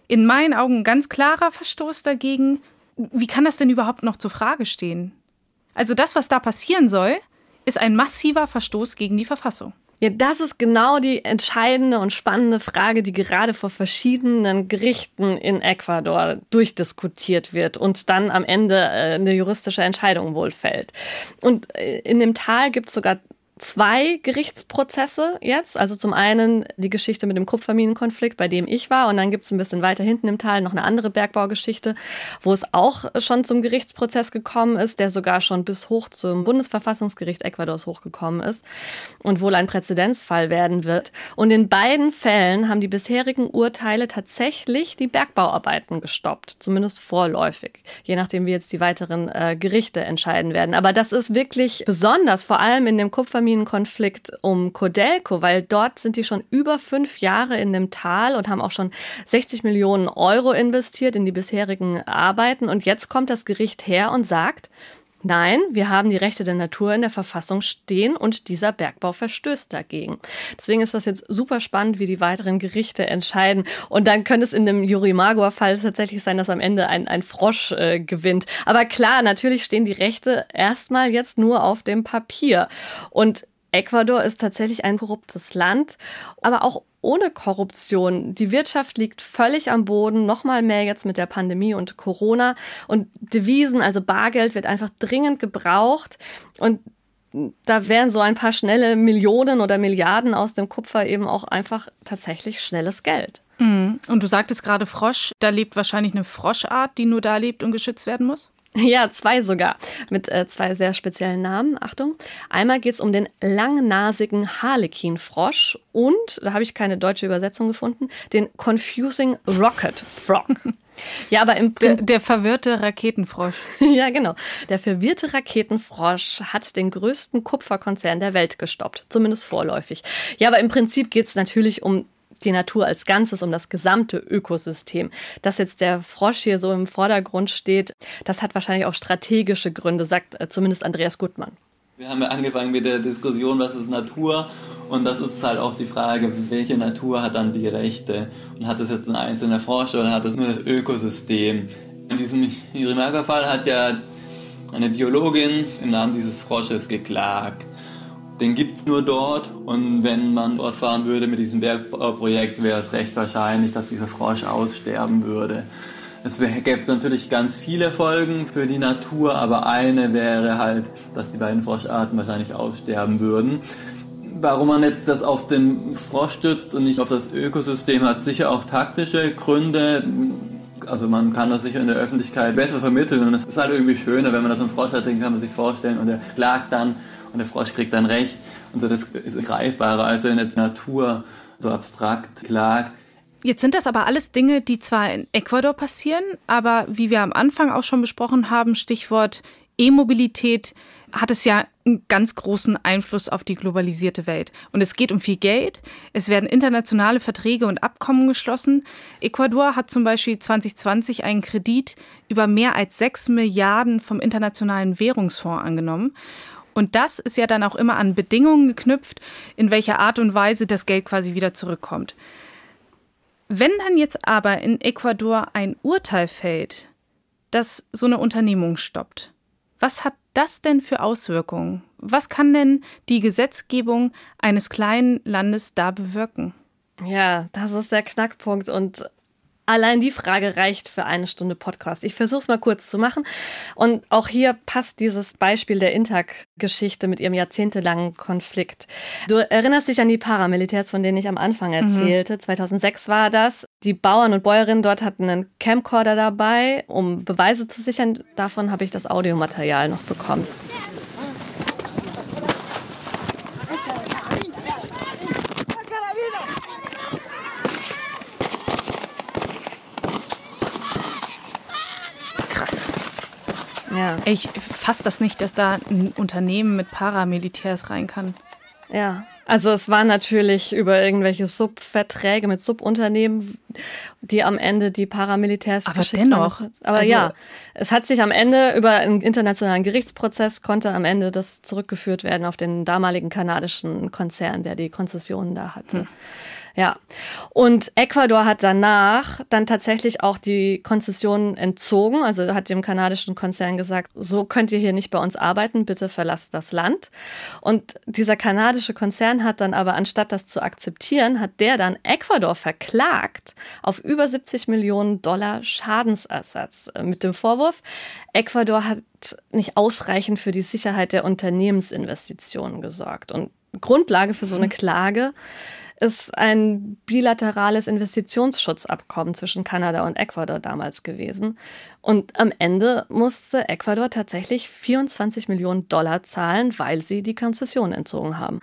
In meinen Augen ein ganz klarer Verstoß dagegen. Wie kann das denn überhaupt noch zur Frage stehen? Also das, was da passieren soll, ist ein massiver Verstoß gegen die Verfassung. Ja, das ist genau die entscheidende und spannende Frage, die gerade vor verschiedenen Gerichten in Ecuador durchdiskutiert wird und dann am Ende äh, eine juristische Entscheidung wohl fällt. Und äh, in dem Tal gibt es sogar zwei Gerichtsprozesse jetzt. Also zum einen die Geschichte mit dem Kupferminenkonflikt, bei dem ich war. Und dann gibt es ein bisschen weiter hinten im Tal noch eine andere Bergbaugeschichte, wo es auch schon zum Gerichtsprozess gekommen ist, der sogar schon bis hoch zum Bundesverfassungsgericht Ecuadors hochgekommen ist und wohl ein Präzedenzfall werden wird. Und in beiden Fällen haben die bisherigen Urteile tatsächlich die Bergbauarbeiten gestoppt, zumindest vorläufig, je nachdem wie jetzt die weiteren äh, Gerichte entscheiden werden. Aber das ist wirklich besonders, vor allem in dem Kupferminenkonflikt Familienkonflikt um Codelco, weil dort sind die schon über fünf Jahre in dem Tal und haben auch schon 60 Millionen Euro investiert in die bisherigen Arbeiten. Und jetzt kommt das Gericht her und sagt, Nein, wir haben die Rechte der Natur in der Verfassung stehen und dieser Bergbau verstößt dagegen. Deswegen ist das jetzt super spannend, wie die weiteren Gerichte entscheiden. Und dann könnte es in dem Juri Magor-Fall tatsächlich sein, dass am Ende ein, ein Frosch äh, gewinnt. Aber klar, natürlich stehen die Rechte erstmal jetzt nur auf dem Papier. Und Ecuador ist tatsächlich ein korruptes Land, aber auch ohne Korruption. Die Wirtschaft liegt völlig am Boden, noch mal mehr jetzt mit der Pandemie und Corona. Und Devisen, also Bargeld, wird einfach dringend gebraucht. Und da wären so ein paar schnelle Millionen oder Milliarden aus dem Kupfer eben auch einfach tatsächlich schnelles Geld. Mhm. Und du sagtest gerade Frosch, da lebt wahrscheinlich eine Froschart, die nur da lebt und geschützt werden muss? Ja, zwei sogar. Mit äh, zwei sehr speziellen Namen. Achtung. Einmal geht es um den langnasigen Harlequin-Frosch und, da habe ich keine deutsche Übersetzung gefunden, den Confusing Rocket Frog. Ja, aber im der, der verwirrte Raketenfrosch. ja, genau. Der verwirrte Raketenfrosch hat den größten Kupferkonzern der Welt gestoppt, zumindest vorläufig. Ja, aber im Prinzip geht es natürlich um die Natur als Ganzes, um das gesamte Ökosystem. Dass jetzt der Frosch hier so im Vordergrund steht, das hat wahrscheinlich auch strategische Gründe, sagt äh, zumindest Andreas Gutmann. Wir haben ja angefangen mit der Diskussion, was ist Natur? Und das ist halt auch die Frage, welche Natur hat dann die Rechte? Und hat das jetzt ein einzelner Frosch oder hat das nur das Ökosystem? In diesem Jurimaga-Fall hat ja eine Biologin im Namen dieses Frosches geklagt. Den gibt es nur dort und wenn man dort fahren würde mit diesem Bergbauprojekt, wäre es recht wahrscheinlich, dass dieser Frosch aussterben würde. Es gäbe natürlich ganz viele Folgen für die Natur, aber eine wäre halt, dass die beiden Froscharten wahrscheinlich aussterben würden. Warum man jetzt das auf den Frosch stützt und nicht auf das Ökosystem, hat sicher auch taktische Gründe. Also man kann das sicher in der Öffentlichkeit besser vermitteln und es ist halt irgendwie schöner, wenn man das im Frosch hat, den kann man sich vorstellen und der klagt dann der Frosch kriegt dann recht und so, das ist greifbarer, als wenn jetzt Natur so abstrakt klagt. Jetzt sind das aber alles Dinge, die zwar in Ecuador passieren, aber wie wir am Anfang auch schon besprochen haben, Stichwort E-Mobilität, hat es ja einen ganz großen Einfluss auf die globalisierte Welt. Und es geht um viel Geld. Es werden internationale Verträge und Abkommen geschlossen. Ecuador hat zum Beispiel 2020 einen Kredit über mehr als 6 Milliarden vom Internationalen Währungsfonds angenommen. Und das ist ja dann auch immer an Bedingungen geknüpft, in welcher Art und Weise das Geld quasi wieder zurückkommt. Wenn dann jetzt aber in Ecuador ein Urteil fällt, das so eine Unternehmung stoppt, was hat das denn für Auswirkungen? Was kann denn die Gesetzgebung eines kleinen Landes da bewirken? Ja, das ist der Knackpunkt und Allein die Frage reicht für eine Stunde Podcast. Ich versuche es mal kurz zu machen. Und auch hier passt dieses Beispiel der Intag-Geschichte mit ihrem jahrzehntelangen Konflikt. Du erinnerst dich an die Paramilitärs, von denen ich am Anfang mhm. erzählte. Mhm. 2006 war das. Die Bauern und Bäuerinnen dort hatten einen Camcorder dabei, um Beweise zu sichern. Davon habe ich das Audiomaterial noch bekommen. Ja. Ich fasse das nicht, dass da ein Unternehmen mit Paramilitärs rein kann. Ja, also es war natürlich über irgendwelche Subverträge mit Subunternehmen, die am Ende die Paramilitärs Aber dennoch. Haben. Aber also, ja, es hat sich am Ende über einen internationalen Gerichtsprozess konnte am Ende das zurückgeführt werden auf den damaligen kanadischen Konzern, der die Konzessionen da hatte. Hm. Ja. Und Ecuador hat danach dann tatsächlich auch die Konzessionen entzogen. Also hat dem kanadischen Konzern gesagt, so könnt ihr hier nicht bei uns arbeiten, bitte verlasst das Land. Und dieser kanadische Konzern hat dann aber, anstatt das zu akzeptieren, hat der dann Ecuador verklagt auf über 70 Millionen Dollar Schadensersatz äh, mit dem Vorwurf, Ecuador hat nicht ausreichend für die Sicherheit der Unternehmensinvestitionen gesorgt. Und Grundlage für so eine Klage ist ein bilaterales Investitionsschutzabkommen zwischen Kanada und Ecuador damals gewesen. Und am Ende musste Ecuador tatsächlich 24 Millionen Dollar zahlen, weil sie die Konzession entzogen haben.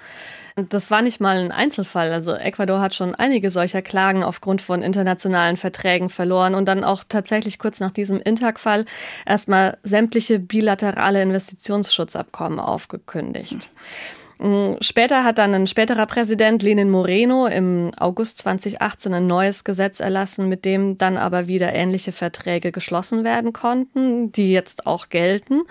Das war nicht mal ein Einzelfall. Also Ecuador hat schon einige solcher Klagen aufgrund von internationalen Verträgen verloren und dann auch tatsächlich kurz nach diesem Intag-Fall erstmal sämtliche bilaterale Investitionsschutzabkommen aufgekündigt. Mhm. Mm, später hat dann ein späterer Präsident Lenin Moreno im August 2018 ein neues Gesetz erlassen, mit dem dann aber wieder ähnliche Verträge geschlossen werden konnten, die jetzt auch gelten.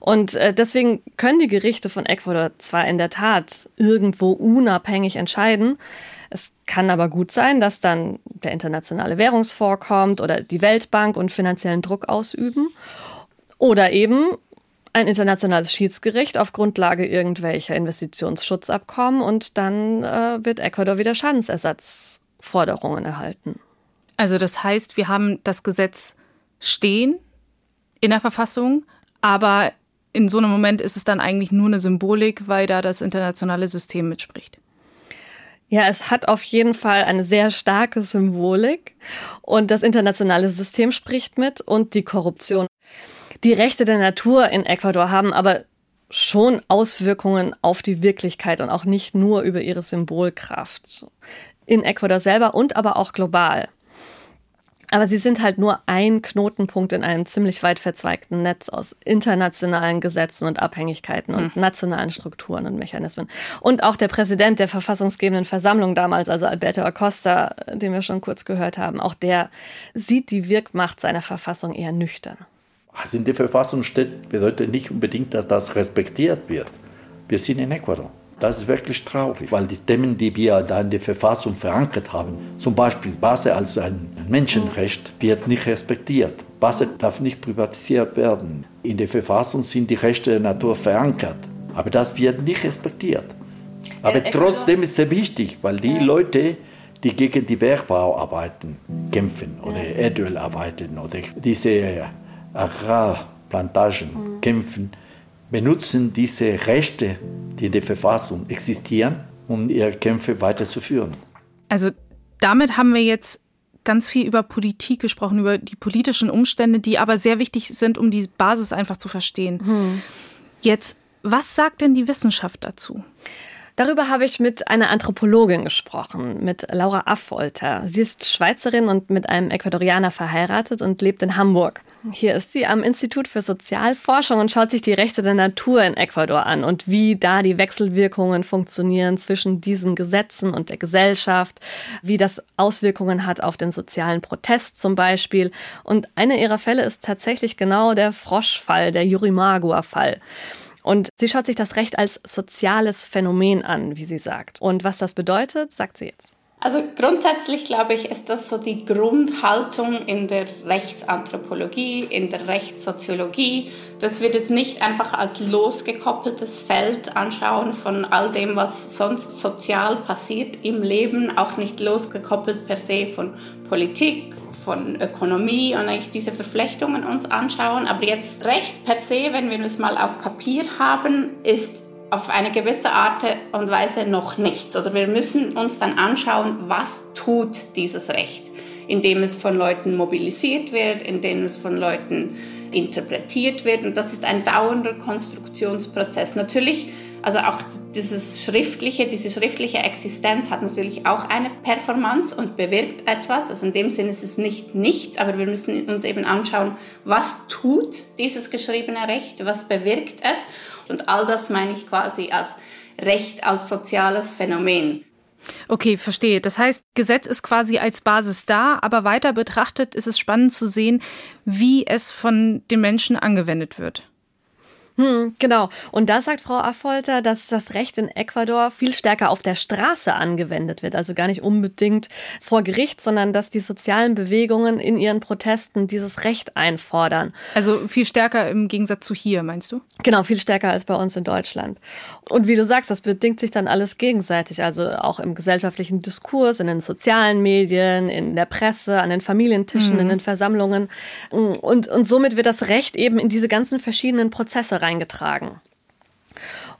Und äh, deswegen können die Gerichte von Ecuador zwar in der Tat irgendwo unabhängig entscheiden, es kann aber gut sein, dass dann der internationale Währungsfonds kommt oder die Weltbank und finanziellen Druck ausüben. Oder eben ein internationales Schiedsgericht auf Grundlage irgendwelcher Investitionsschutzabkommen und dann äh, wird Ecuador wieder Schadensersatzforderungen erhalten. Also das heißt, wir haben das Gesetz stehen in der Verfassung, aber in so einem Moment ist es dann eigentlich nur eine Symbolik, weil da das internationale System mitspricht. Ja, es hat auf jeden Fall eine sehr starke Symbolik und das internationale System spricht mit und die Korruption. Die Rechte der Natur in Ecuador haben aber schon Auswirkungen auf die Wirklichkeit und auch nicht nur über ihre Symbolkraft. In Ecuador selber und aber auch global. Aber sie sind halt nur ein Knotenpunkt in einem ziemlich weit verzweigten Netz aus internationalen Gesetzen und Abhängigkeiten und hm. nationalen Strukturen und Mechanismen. Und auch der Präsident der verfassungsgebenden Versammlung damals, also Alberto Acosta, den wir schon kurz gehört haben, auch der sieht die Wirkmacht seiner Verfassung eher nüchtern. Was in der Verfassung steht, bedeutet nicht unbedingt, dass das respektiert wird. Wir sind in Ecuador. Das ist wirklich traurig, weil die Themen, die wir da in der Verfassung verankert haben, zum Beispiel Wasser als ein Menschenrecht, wird nicht respektiert. Wasser darf nicht privatisiert werden. In der Verfassung sind die Rechte der Natur verankert, aber das wird nicht respektiert. Aber trotzdem ist es sehr wichtig, weil die Leute, die gegen die Bergbauarbeiten kämpfen oder Erdölarbeiten oder diese Agrarplantagen mhm. kämpfen, benutzen diese Rechte, die in der Verfassung existieren, um ihre Kämpfe weiterzuführen. Also damit haben wir jetzt ganz viel über Politik gesprochen, über die politischen Umstände, die aber sehr wichtig sind, um die Basis einfach zu verstehen. Hm. Jetzt, was sagt denn die Wissenschaft dazu? Darüber habe ich mit einer Anthropologin gesprochen, mit Laura Affolter. Sie ist Schweizerin und mit einem Ecuadorianer verheiratet und lebt in Hamburg. Hier ist sie am Institut für Sozialforschung und schaut sich die Rechte der Natur in Ecuador an und wie da die Wechselwirkungen funktionieren zwischen diesen Gesetzen und der Gesellschaft, wie das Auswirkungen hat auf den sozialen Protest zum Beispiel. Und einer ihrer Fälle ist tatsächlich genau der Froschfall, der Yurimagua-Fall. Und sie schaut sich das Recht als soziales Phänomen an, wie sie sagt. Und was das bedeutet, sagt sie jetzt. Also grundsätzlich glaube ich, ist das so die Grundhaltung in der Rechtsanthropologie, in der Rechtssoziologie, dass wir das nicht einfach als losgekoppeltes Feld anschauen von all dem, was sonst sozial passiert im Leben, auch nicht losgekoppelt per se von Politik, von Ökonomie und eigentlich diese Verflechtungen uns anschauen. Aber jetzt Recht per se, wenn wir es mal auf Papier haben, ist auf eine gewisse Art und Weise noch nichts. Oder wir müssen uns dann anschauen, was tut dieses Recht, indem es von Leuten mobilisiert wird, indem es von Leuten interpretiert wird. Und das ist ein dauernder Konstruktionsprozess. Natürlich also auch dieses schriftliche, diese schriftliche Existenz hat natürlich auch eine Performance und bewirkt etwas. Also in dem Sinne ist es nicht nichts, aber wir müssen uns eben anschauen, was tut dieses geschriebene Recht, was bewirkt es. Und all das meine ich quasi als Recht als soziales Phänomen. Okay, verstehe. Das heißt, Gesetz ist quasi als Basis da, aber weiter betrachtet ist es spannend zu sehen, wie es von den Menschen angewendet wird. Hm, genau. Und da sagt Frau Affolter, dass das Recht in Ecuador viel stärker auf der Straße angewendet wird. Also gar nicht unbedingt vor Gericht, sondern dass die sozialen Bewegungen in ihren Protesten dieses Recht einfordern. Also viel stärker im Gegensatz zu hier, meinst du? Genau, viel stärker als bei uns in Deutschland. Und wie du sagst, das bedingt sich dann alles gegenseitig. Also auch im gesellschaftlichen Diskurs, in den sozialen Medien, in der Presse, an den Familientischen, mhm. in den Versammlungen. Und, und somit wird das Recht eben in diese ganzen verschiedenen Prozesse rein eingetragen.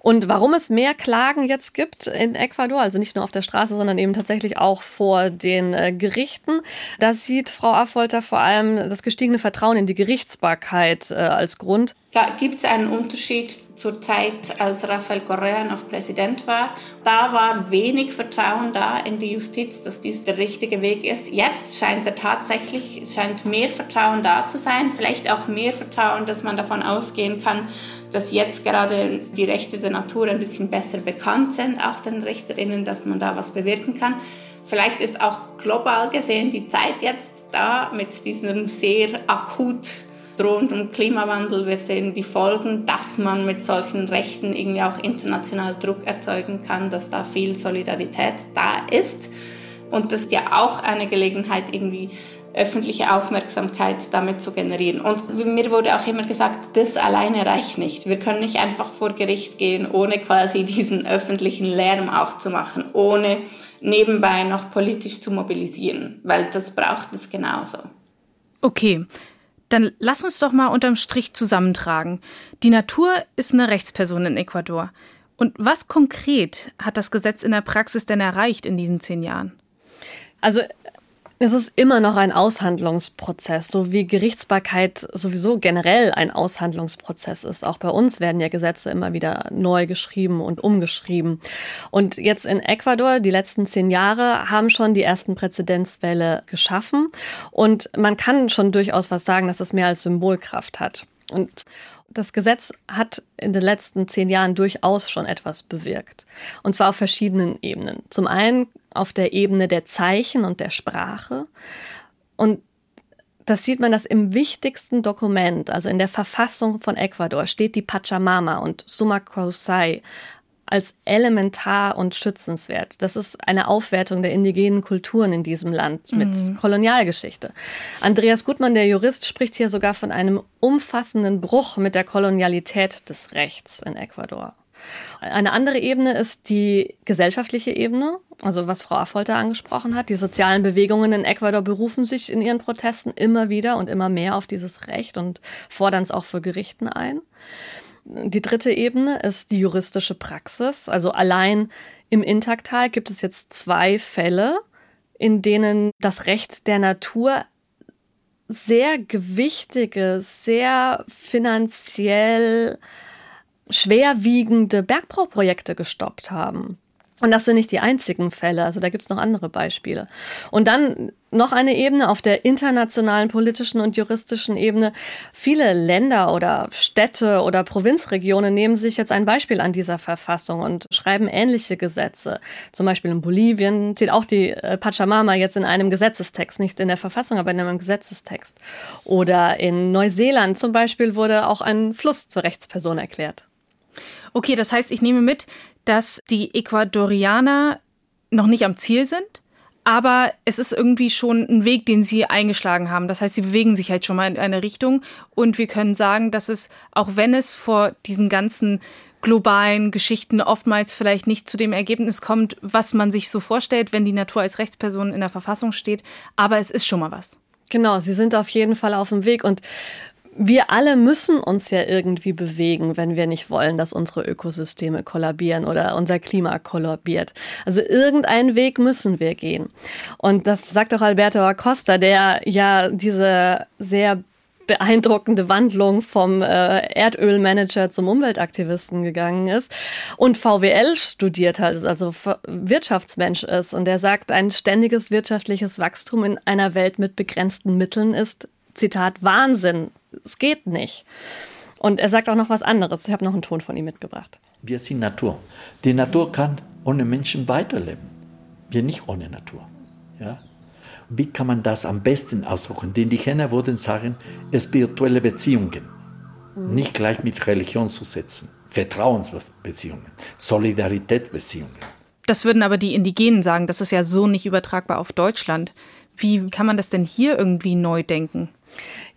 Und warum es mehr Klagen jetzt gibt in Ecuador, also nicht nur auf der Straße, sondern eben tatsächlich auch vor den äh, Gerichten, da sieht Frau Affolter vor allem das gestiegene Vertrauen in die Gerichtsbarkeit äh, als Grund. Da gibt es einen Unterschied zur Zeit, als Rafael Correa noch Präsident war. Da war wenig Vertrauen da in die Justiz, dass dies der richtige Weg ist. Jetzt scheint er tatsächlich, scheint mehr Vertrauen da zu sein. Vielleicht auch mehr Vertrauen, dass man davon ausgehen kann, dass jetzt gerade die Rechte der Natur ein bisschen besser bekannt sind, auch den Richterinnen, dass man da was bewirken kann. Vielleicht ist auch global gesehen die Zeit jetzt da mit diesem sehr akut drohendem Klimawandel. Wir sehen die Folgen, dass man mit solchen Rechten irgendwie auch international Druck erzeugen kann, dass da viel Solidarität da ist. Und das ist ja auch eine Gelegenheit, irgendwie öffentliche Aufmerksamkeit damit zu generieren. Und mir wurde auch immer gesagt, das alleine reicht nicht. Wir können nicht einfach vor Gericht gehen, ohne quasi diesen öffentlichen Lärm auch zu machen, ohne nebenbei noch politisch zu mobilisieren, weil das braucht es genauso. Okay, dann lass uns doch mal unterm Strich zusammentragen. Die Natur ist eine Rechtsperson in Ecuador. Und was konkret hat das Gesetz in der Praxis denn erreicht in diesen zehn Jahren? Also Es ist immer noch ein Aushandlungsprozess, so wie Gerichtsbarkeit sowieso generell ein Aushandlungsprozess ist. Auch bei uns werden ja Gesetze immer wieder neu geschrieben und umgeschrieben. Und jetzt in Ecuador, die letzten zehn Jahre, haben schon die ersten Präzedenzfälle geschaffen. Und man kann schon durchaus was sagen, dass es mehr als Symbolkraft hat. Und das Gesetz hat in den letzten zehn Jahren durchaus schon etwas bewirkt. Und zwar auf verschiedenen Ebenen. Zum einen auf der Ebene der Zeichen und der Sprache. Und das sieht man, dass im wichtigsten Dokument, also in der Verfassung von Ecuador, steht die Pachamama und Summa Causai als elementar und schützenswert. Das ist eine Aufwertung der indigenen Kulturen in diesem Land mit mhm. Kolonialgeschichte. Andreas Gutmann, der Jurist, spricht hier sogar von einem umfassenden Bruch mit der Kolonialität des Rechts in Ecuador. Eine andere Ebene ist die gesellschaftliche Ebene, also was Frau Affolter angesprochen hat. Die sozialen Bewegungen in Ecuador berufen sich in ihren Protesten immer wieder und immer mehr auf dieses Recht und fordern es auch vor Gerichten ein. Die dritte Ebene ist die juristische Praxis. Also allein im Intaktal gibt es jetzt zwei Fälle, in denen das Recht der Natur sehr gewichtige, sehr finanziell schwerwiegende Bergbauprojekte gestoppt haben. Und das sind nicht die einzigen Fälle, also da gibt es noch andere Beispiele. Und dann noch eine Ebene auf der internationalen politischen und juristischen Ebene. Viele Länder oder Städte oder Provinzregionen nehmen sich jetzt ein Beispiel an dieser Verfassung und schreiben ähnliche Gesetze. Zum Beispiel in Bolivien steht auch die äh, Pachamama jetzt in einem Gesetzestext, nicht in der Verfassung, aber in einem Gesetzestext. Oder in Neuseeland zum Beispiel wurde auch ein Fluss zur Rechtsperson erklärt. Okay, das heißt, ich nehme mit, dass die Ecuadorianer noch nicht am Ziel sind, aber es ist irgendwie schon ein Weg, den sie eingeschlagen haben. Das heißt, sie bewegen sich halt schon mal in eine Richtung und wir können sagen, dass es, auch wenn es vor diesen ganzen globalen Geschichten oftmals vielleicht nicht zu dem Ergebnis kommt, was man sich so vorstellt, wenn die Natur als Rechtsperson in der Verfassung steht, aber es ist schon mal was. Genau, sie sind auf jeden Fall auf dem Weg und wir alle müssen uns ja irgendwie bewegen, wenn wir nicht wollen, dass unsere Ökosysteme kollabieren oder unser Klima kollabiert. Also irgendeinen Weg müssen wir gehen. Und das sagt auch Alberto Acosta, der ja diese sehr beeindruckende Wandlung vom äh, Erdölmanager zum Umweltaktivisten gegangen ist und VWL studiert hat, also Wirtschaftsmensch ist. Und der sagt, ein ständiges wirtschaftliches Wachstum in einer Welt mit begrenzten Mitteln ist Zitat, Wahnsinn. Es geht nicht. Und er sagt auch noch was anderes. Ich habe noch einen Ton von ihm mitgebracht. Wir sind Natur. Die Natur kann ohne Menschen weiterleben. Wir nicht ohne Natur. Ja? Wie kann man das am besten ausdrücken? Die Indigenen würden sagen, spirituelle Beziehungen. Mhm. Nicht gleich mit Religion zu setzen. Vertrauensbeziehungen, Solidaritätsbeziehungen. Das würden aber die Indigenen sagen. Das ist ja so nicht übertragbar auf Deutschland. Wie kann man das denn hier irgendwie neu denken?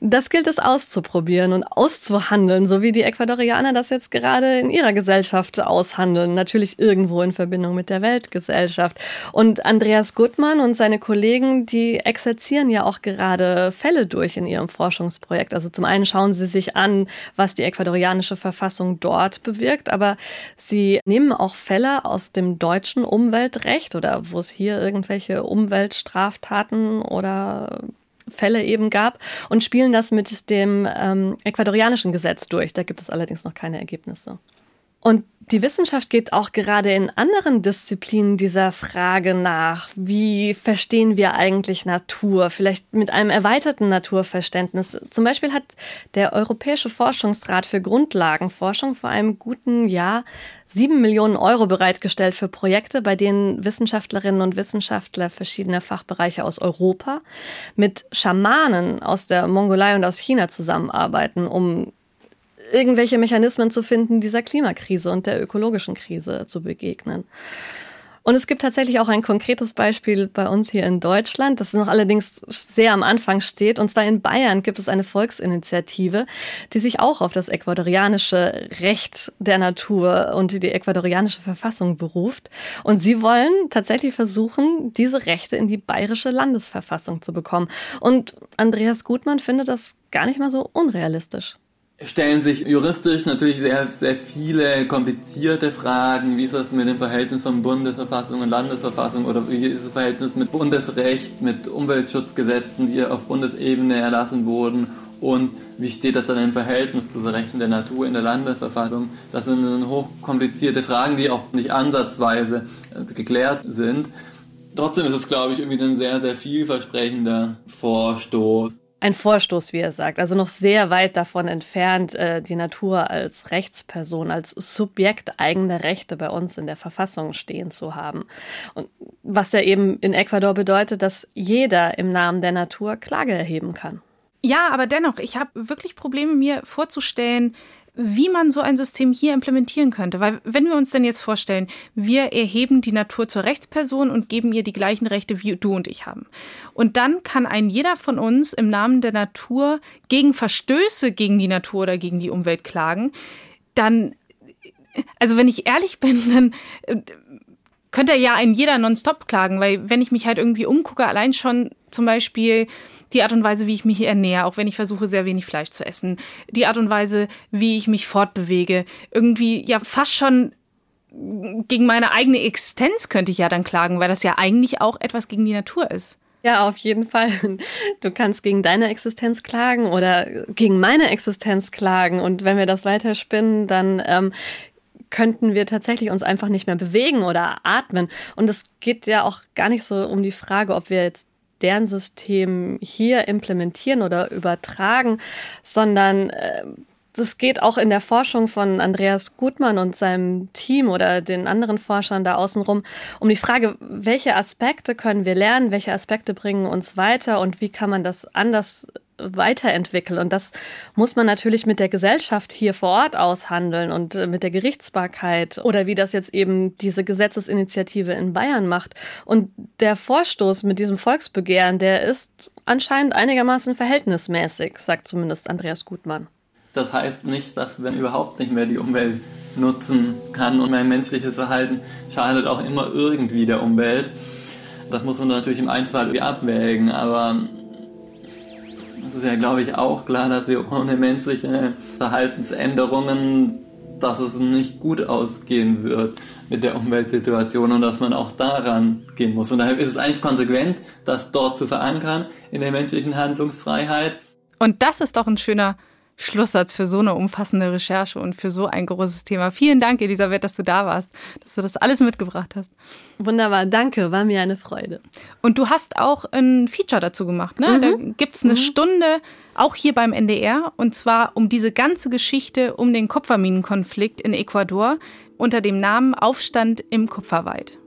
Das gilt es auszuprobieren und auszuhandeln, so wie die Ecuadorianer das jetzt gerade in ihrer Gesellschaft aushandeln. Natürlich irgendwo in Verbindung mit der Weltgesellschaft. Und Andreas Gutmann und seine Kollegen, die exerzieren ja auch gerade Fälle durch in ihrem Forschungsprojekt. Also zum einen schauen sie sich an, was die ecuadorianische Verfassung dort bewirkt, aber sie nehmen auch Fälle aus dem deutschen Umweltrecht oder wo es hier irgendwelche Umweltstraftaten oder Fälle eben gab und spielen das mit dem ähm, ecuadorianischen Gesetz durch. Da gibt es allerdings noch keine Ergebnisse. Und die Wissenschaft geht auch gerade in anderen Disziplinen dieser Frage nach, wie verstehen wir eigentlich Natur, vielleicht mit einem erweiterten Naturverständnis. Zum Beispiel hat der Europäische Forschungsrat für Grundlagenforschung vor einem guten Jahr sieben Millionen Euro bereitgestellt für Projekte, bei denen Wissenschaftlerinnen und Wissenschaftler verschiedener Fachbereiche aus Europa mit Schamanen aus der Mongolei und aus China zusammenarbeiten, um irgendwelche Mechanismen zu finden, dieser Klimakrise und der ökologischen Krise zu begegnen. Und es gibt tatsächlich auch ein konkretes Beispiel bei uns hier in Deutschland, das noch allerdings sehr am Anfang steht. Und zwar in Bayern gibt es eine Volksinitiative, die sich auch auf das ecuadorianische Recht der Natur und die ecuadorianische Verfassung beruft. Und sie wollen tatsächlich versuchen, diese Rechte in die bayerische Landesverfassung zu bekommen. Und Andreas Gutmann findet das gar nicht mal so unrealistisch. Stellen sich juristisch natürlich sehr, sehr viele komplizierte Fragen. Wie ist das mit dem Verhältnis von Bundesverfassung und Landesverfassung oder wie ist das Verhältnis mit Bundesrecht, mit Umweltschutzgesetzen, die auf Bundesebene erlassen wurden und wie steht das dann im Verhältnis zu den Rechten der Natur in der Landesverfassung? Das sind hochkomplizierte Fragen, die auch nicht ansatzweise äh, geklärt sind. Trotzdem ist es, glaube ich, irgendwie ein sehr, sehr vielversprechender Vorstoß ein Vorstoß, wie er sagt, also noch sehr weit davon entfernt, äh, die Natur als Rechtsperson, als Subjekt eigener Rechte bei uns in der Verfassung stehen zu haben. Und was ja eben in Ecuador bedeutet, dass jeder im Namen der Natur Klage erheben kann. Ja, aber dennoch, ich habe wirklich Probleme, mir vorzustellen, wie man so ein System hier implementieren könnte. Weil wenn wir uns denn jetzt vorstellen, wir erheben die Natur zur Rechtsperson und geben ihr die gleichen Rechte, wie du und ich haben. Und dann kann ein jeder von uns im Namen der Natur gegen Verstöße gegen die Natur oder gegen die Umwelt klagen. Dann, also wenn ich ehrlich bin, dann äh, könnte ja ein jeder nonstop klagen, weil wenn ich mich halt irgendwie umgucke, allein schon zum Beispiel die Art und Weise, wie ich mich ernähre, auch wenn ich versuche, sehr wenig Fleisch zu essen, die Art und Weise, wie ich mich fortbewege, irgendwie ja fast schon gegen meine eigene Existenz könnte ich ja dann klagen, weil das ja eigentlich auch etwas gegen die Natur ist. Ja, auf jeden Fall. Du kannst gegen deine Existenz klagen oder gegen meine Existenz klagen. Und wenn wir das weiterspinnen, dann ähm, könnten wir tatsächlich uns einfach nicht mehr bewegen oder atmen. Und es geht ja auch gar nicht so um die Frage, ob wir jetzt deren System hier implementieren oder übertragen, sondern äh, das geht auch in der Forschung von Andreas Gutmann und seinem Team oder den anderen Forschern da außenrum um die Frage, welche Aspekte können wir lernen, welche Aspekte bringen uns weiter und wie kann man das anders weiterentwickeln. Und das muss man natürlich mit der Gesellschaft hier vor Ort aushandeln und äh, mit der Gerichtsbarkeit oder wie das jetzt eben diese Gesetzesinitiative in Bayern macht. Und der Vorstoß mit diesem Volksbegehren, der ist anscheinend einigermaßen verhältnismäßig, sagt zumindest Andreas Gutmann. Das heißt nicht, dass man überhaupt nicht mehr die Umwelt nutzen kann und mein menschliches Verhalten schadet auch immer irgendwie der Umwelt. Das muss man natürlich im Einzelfall abwägen, aber es ist ja, glaube ich, auch klar, dass wir ohne menschliche Verhaltensänderungen, dass es nicht gut ausgehen wird mit der Umweltsituation und dass man auch daran gehen muss. Und daher ist es eigentlich konsequent, das dort zu verankern in der menschlichen Handlungsfreiheit. Und das ist doch ein schöner Schlusssatz für so eine umfassende Recherche und für so ein großes Thema. Vielen Dank, Elisabeth, dass du da warst, dass du das alles mitgebracht hast. Wunderbar, danke, war mir eine Freude. Und du hast auch ein Feature dazu gemacht, ne? Mhm. Da gibt es eine mhm. Stunde, auch hier beim NDR, und zwar um diese ganze Geschichte um den Kupferminenkonflikt in Ecuador unter dem Namen Aufstand im Kupferwald.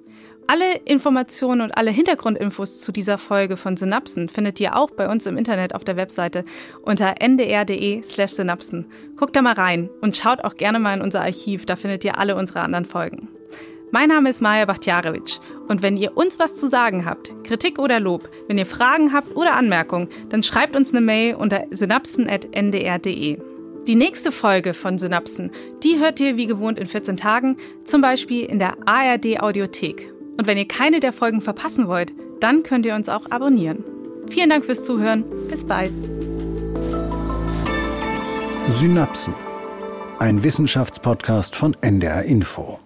Alle Informationen und alle Hintergrundinfos zu dieser Folge von Synapsen findet ihr auch bei uns im Internet auf der Webseite unter ndr.de/slash synapsen. Guckt da mal rein und schaut auch gerne mal in unser Archiv, da findet ihr alle unsere anderen Folgen. Mein Name ist Maja Bachtjarewitsch und wenn ihr uns was zu sagen habt, Kritik oder Lob, wenn ihr Fragen habt oder Anmerkungen, dann schreibt uns eine Mail unter synapsen.ndr.de. Die nächste Folge von Synapsen, die hört ihr wie gewohnt in 14 Tagen, zum Beispiel in der ARD Audiothek. Und wenn ihr keine der Folgen verpassen wollt, dann könnt ihr uns auch abonnieren. Vielen Dank fürs Zuhören. Bis bald. Synapsen. Ein Wissenschaftspodcast von NDR Info.